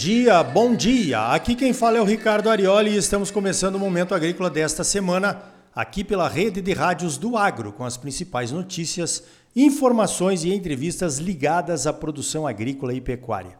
dia, bom dia. Aqui quem fala é o Ricardo Arioli e estamos começando o Momento Agrícola desta semana, aqui pela rede de rádios do Agro, com as principais notícias, informações e entrevistas ligadas à produção agrícola e pecuária.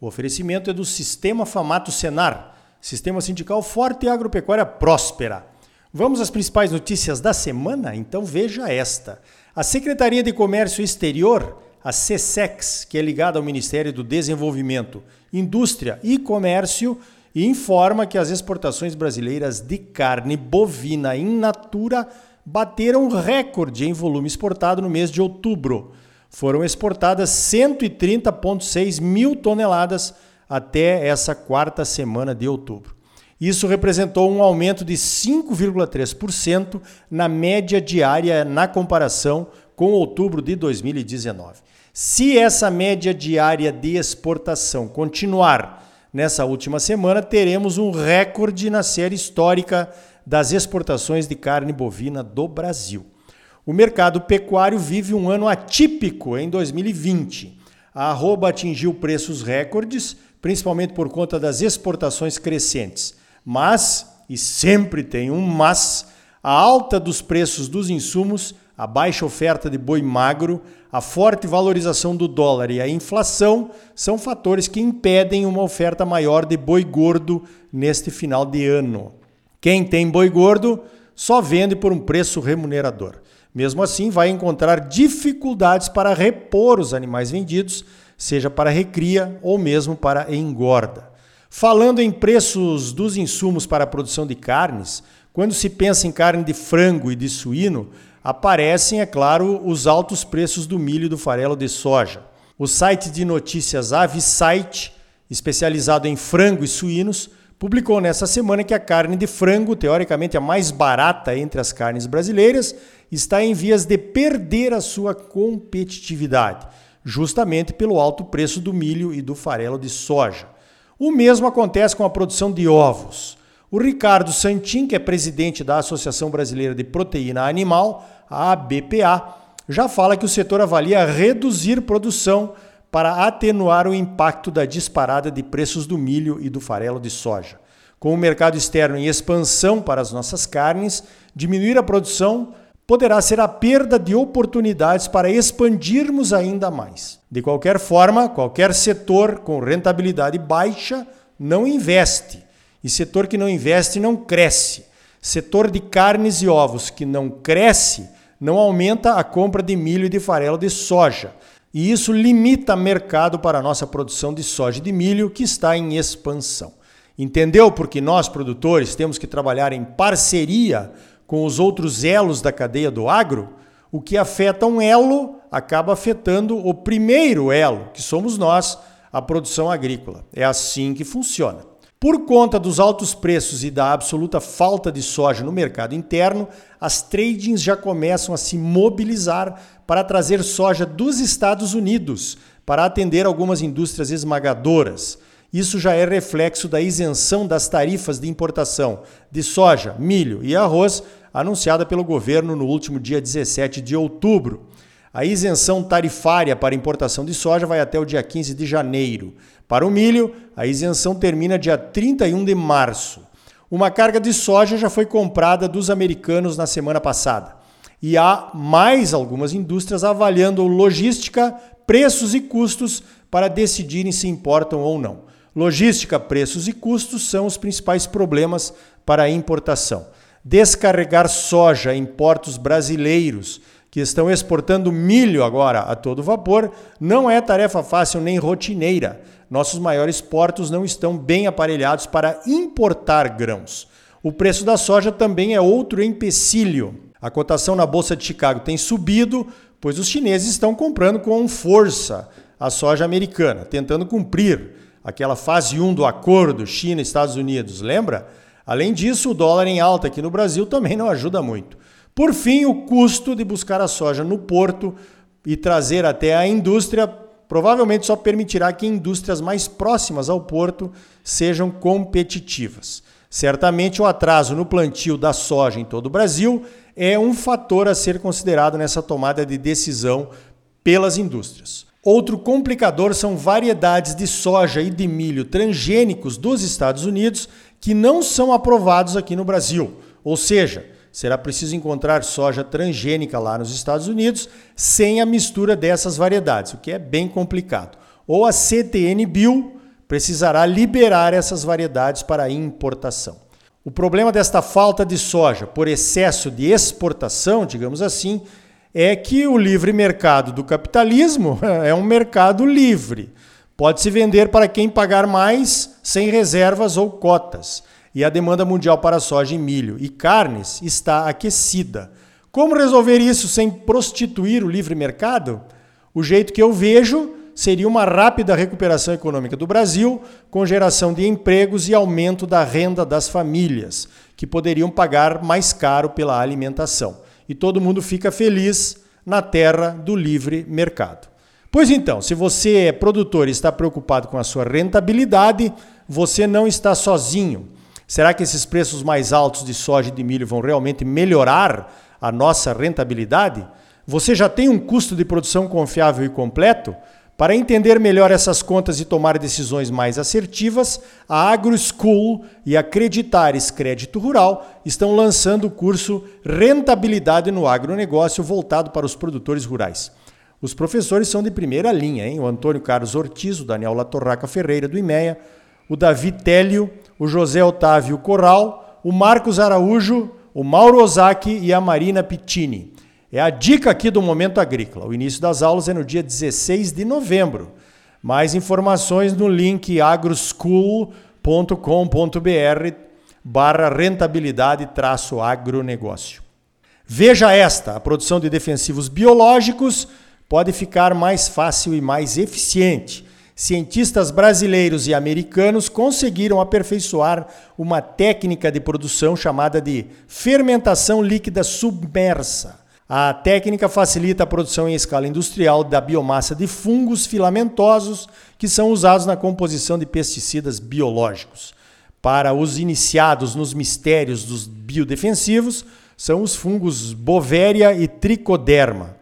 O oferecimento é do Sistema Famato Senar, Sistema Sindical Forte e Agropecuária Próspera. Vamos às principais notícias da semana? Então veja esta. A Secretaria de Comércio Exterior a CSEX, que é ligada ao Ministério do Desenvolvimento, Indústria e Comércio, informa que as exportações brasileiras de carne bovina in natura bateram recorde em volume exportado no mês de outubro. Foram exportadas 130,6 mil toneladas até essa quarta semana de outubro. Isso representou um aumento de 5,3% na média diária na comparação com outubro de 2019. Se essa média diária de exportação continuar nessa última semana, teremos um recorde na série histórica das exportações de carne bovina do Brasil. O mercado pecuário vive um ano atípico em 2020. A arroba atingiu preços recordes, principalmente por conta das exportações crescentes. Mas, e sempre tem um mas, a alta dos preços dos insumos a baixa oferta de boi magro, a forte valorização do dólar e a inflação são fatores que impedem uma oferta maior de boi gordo neste final de ano. Quem tem boi gordo só vende por um preço remunerador. Mesmo assim, vai encontrar dificuldades para repor os animais vendidos, seja para recria ou mesmo para engorda. Falando em preços dos insumos para a produção de carnes, quando se pensa em carne de frango e de suíno, aparecem, é claro, os altos preços do milho e do farelo de soja. O site de notícias Avisite, especializado em frango e suínos, publicou nessa semana que a carne de frango, teoricamente a mais barata entre as carnes brasileiras, está em vias de perder a sua competitividade, justamente pelo alto preço do milho e do farelo de soja. O mesmo acontece com a produção de ovos. O Ricardo Santin, que é presidente da Associação Brasileira de Proteína Animal, a ABPA, já fala que o setor avalia reduzir produção para atenuar o impacto da disparada de preços do milho e do farelo de soja. Com o mercado externo em expansão para as nossas carnes, diminuir a produção poderá ser a perda de oportunidades para expandirmos ainda mais. De qualquer forma, qualquer setor com rentabilidade baixa não investe e setor que não investe não cresce. Setor de carnes e ovos que não cresce não aumenta a compra de milho e de farelo de soja. E isso limita mercado para a nossa produção de soja e de milho, que está em expansão. Entendeu porque nós, produtores, temos que trabalhar em parceria com os outros elos da cadeia do agro? O que afeta um elo acaba afetando o primeiro elo, que somos nós, a produção agrícola. É assim que funciona. Por conta dos altos preços e da absoluta falta de soja no mercado interno, as tradings já começam a se mobilizar para trazer soja dos Estados Unidos para atender algumas indústrias esmagadoras. Isso já é reflexo da isenção das tarifas de importação de soja, milho e arroz anunciada pelo governo no último dia 17 de outubro. A isenção tarifária para importação de soja vai até o dia 15 de janeiro. Para o milho, a isenção termina dia 31 de março. Uma carga de soja já foi comprada dos americanos na semana passada. E há mais algumas indústrias avaliando logística, preços e custos para decidirem se importam ou não. Logística, preços e custos são os principais problemas para a importação. Descarregar soja em portos brasileiros que estão exportando milho agora a todo vapor, não é tarefa fácil nem rotineira. Nossos maiores portos não estão bem aparelhados para importar grãos. O preço da soja também é outro empecilho. A cotação na Bolsa de Chicago tem subido, pois os chineses estão comprando com força a soja americana, tentando cumprir aquela fase 1 do acordo China-Estados Unidos, lembra? Além disso, o dólar em alta aqui no Brasil também não ajuda muito. Por fim, o custo de buscar a soja no porto e trazer até a indústria provavelmente só permitirá que indústrias mais próximas ao porto sejam competitivas. Certamente o atraso no plantio da soja em todo o Brasil é um fator a ser considerado nessa tomada de decisão pelas indústrias. Outro complicador são variedades de soja e de milho transgênicos dos Estados Unidos que não são aprovados aqui no Brasil. Ou seja, será preciso encontrar soja transgênica lá nos Estados Unidos sem a mistura dessas variedades, o que é bem complicado. Ou a CTN Bio precisará liberar essas variedades para importação. O problema desta falta de soja por excesso de exportação, digamos assim, é que o livre mercado do capitalismo é um mercado livre. Pode-se vender para quem pagar mais, sem reservas ou cotas. E a demanda mundial para soja e milho e carnes está aquecida. Como resolver isso sem prostituir o livre mercado? O jeito que eu vejo seria uma rápida recuperação econômica do Brasil, com geração de empregos e aumento da renda das famílias, que poderiam pagar mais caro pela alimentação e todo mundo fica feliz na terra do livre mercado. Pois então, se você é produtor e está preocupado com a sua rentabilidade, você não está sozinho. Será que esses preços mais altos de soja e de milho vão realmente melhorar a nossa rentabilidade? Você já tem um custo de produção confiável e completo? Para entender melhor essas contas e tomar decisões mais assertivas, a AgroSchool e a Creditares Crédito Rural estão lançando o curso Rentabilidade no Agronegócio voltado para os produtores rurais. Os professores são de primeira linha, hein? O Antônio Carlos Ortiz, o Daniel Latorraca Ferreira do IMEA, o Davi Télio, o José Otávio Corral, o Marcos Araújo, o Mauro Ozaki e a Marina Pittini. É a dica aqui do Momento Agrícola. O início das aulas é no dia 16 de novembro. Mais informações no link agroschool.com.br barra rentabilidade traço agronegócio. Veja esta, a produção de defensivos biológicos pode ficar mais fácil e mais eficiente. Cientistas brasileiros e americanos conseguiram aperfeiçoar uma técnica de produção chamada de fermentação líquida submersa. A técnica facilita a produção em escala industrial da biomassa de fungos filamentosos que são usados na composição de pesticidas biológicos. Para os iniciados nos mistérios dos biodefensivos, são os fungos Bovéria e Tricoderma.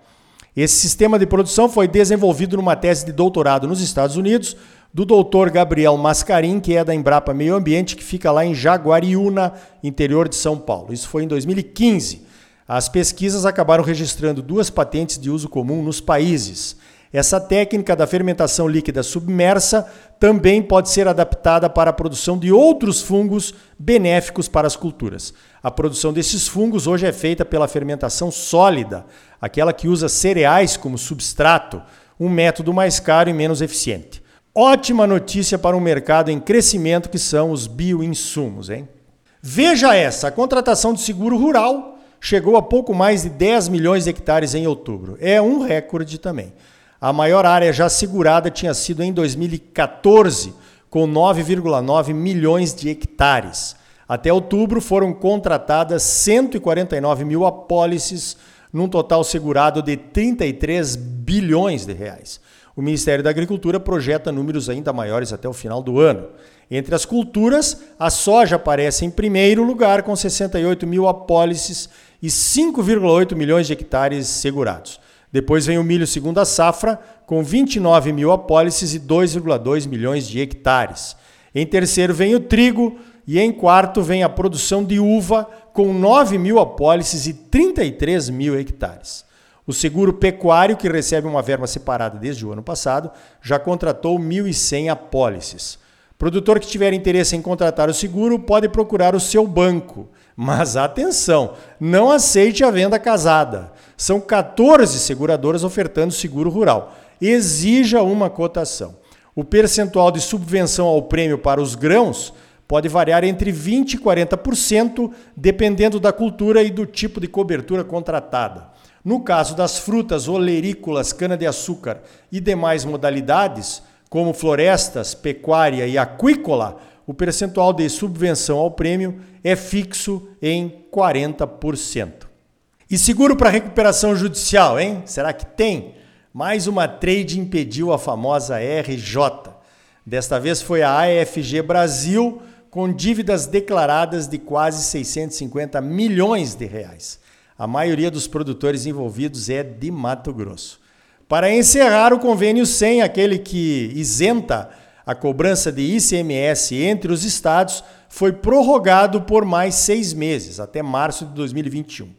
Esse sistema de produção foi desenvolvido numa tese de doutorado nos Estados Unidos do Dr. Gabriel Mascarim, que é da Embrapa Meio Ambiente, que fica lá em Jaguariúna, interior de São Paulo. Isso foi em 2015. As pesquisas acabaram registrando duas patentes de uso comum nos países. Essa técnica da fermentação líquida submersa também pode ser adaptada para a produção de outros fungos benéficos para as culturas. A produção desses fungos hoje é feita pela fermentação sólida, aquela que usa cereais como substrato, um método mais caro e menos eficiente. Ótima notícia para um mercado em crescimento que são os bioinsumos, hein? Veja essa, a contratação de seguro rural chegou a pouco mais de 10 milhões de hectares em outubro. É um recorde também. A maior área já segurada tinha sido em 2014, com 9,9 milhões de hectares. Até outubro foram contratadas 149 mil apólices, num total segurado de 33 bilhões de reais. O Ministério da Agricultura projeta números ainda maiores até o final do ano. Entre as culturas, a soja aparece em primeiro lugar, com 68 mil apólices e 5,8 milhões de hectares segurados. Depois vem o milho segunda safra, com 29 mil apólices e 2,2 milhões de hectares. Em terceiro vem o trigo e em quarto vem a produção de uva, com 9 mil apólices e 33 mil hectares. O seguro pecuário, que recebe uma verba separada desde o ano passado, já contratou 1.100 apólices. Produtor que tiver interesse em contratar o seguro pode procurar o seu banco. Mas atenção, não aceite a venda casada. São 14 seguradoras ofertando seguro rural. Exija uma cotação. O percentual de subvenção ao prêmio para os grãos pode variar entre 20% e 40%, dependendo da cultura e do tipo de cobertura contratada. No caso das frutas olerícolas, cana-de-açúcar e demais modalidades, como florestas, pecuária e aquícola, o percentual de subvenção ao prêmio é fixo em 40%. E seguro para recuperação judicial, hein? Será que tem? Mais uma trade impediu a famosa RJ. Desta vez foi a AFG Brasil, com dívidas declaradas de quase 650 milhões de reais. A maioria dos produtores envolvidos é de Mato Grosso. Para encerrar o convênio 100, aquele que isenta a cobrança de ICMS entre os estados, foi prorrogado por mais seis meses, até março de 2021.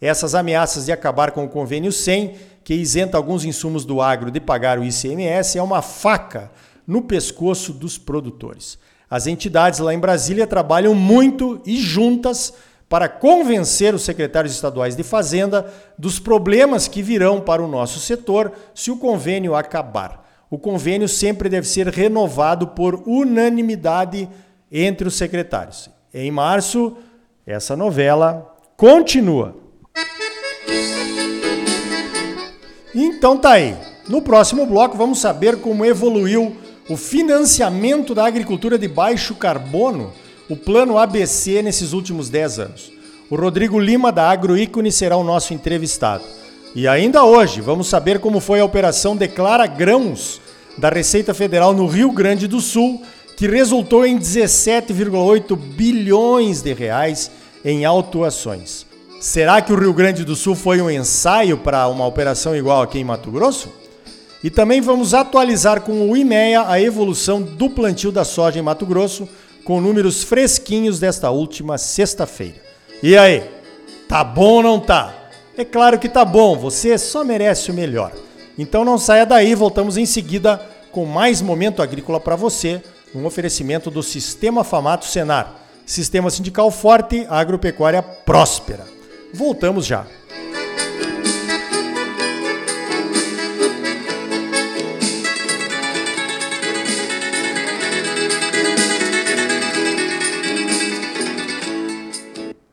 Essas ameaças de acabar com o convênio 100, que isenta alguns insumos do agro de pagar o ICMS, é uma faca no pescoço dos produtores. As entidades lá em Brasília trabalham muito e juntas para convencer os secretários estaduais de Fazenda dos problemas que virão para o nosso setor se o convênio acabar. O convênio sempre deve ser renovado por unanimidade entre os secretários. Em março, essa novela continua. Então tá aí. No próximo bloco vamos saber como evoluiu o financiamento da agricultura de baixo carbono o plano ABC nesses últimos 10 anos. O Rodrigo Lima, da Agroícone, será o nosso entrevistado. E ainda hoje, vamos saber como foi a operação Declara Grãos da Receita Federal no Rio Grande do Sul, que resultou em 17,8 bilhões de reais em autuações. Será que o Rio Grande do Sul foi um ensaio para uma operação igual aqui em Mato Grosso? E também vamos atualizar com o IMEA a evolução do plantio da soja em Mato Grosso, com números fresquinhos desta última sexta-feira. E aí, tá bom ou não tá? É claro que tá bom, você só merece o melhor. Então não saia daí, voltamos em seguida com mais momento agrícola para você, um oferecimento do Sistema Famato Senar. Sistema sindical forte, agropecuária próspera. Voltamos já.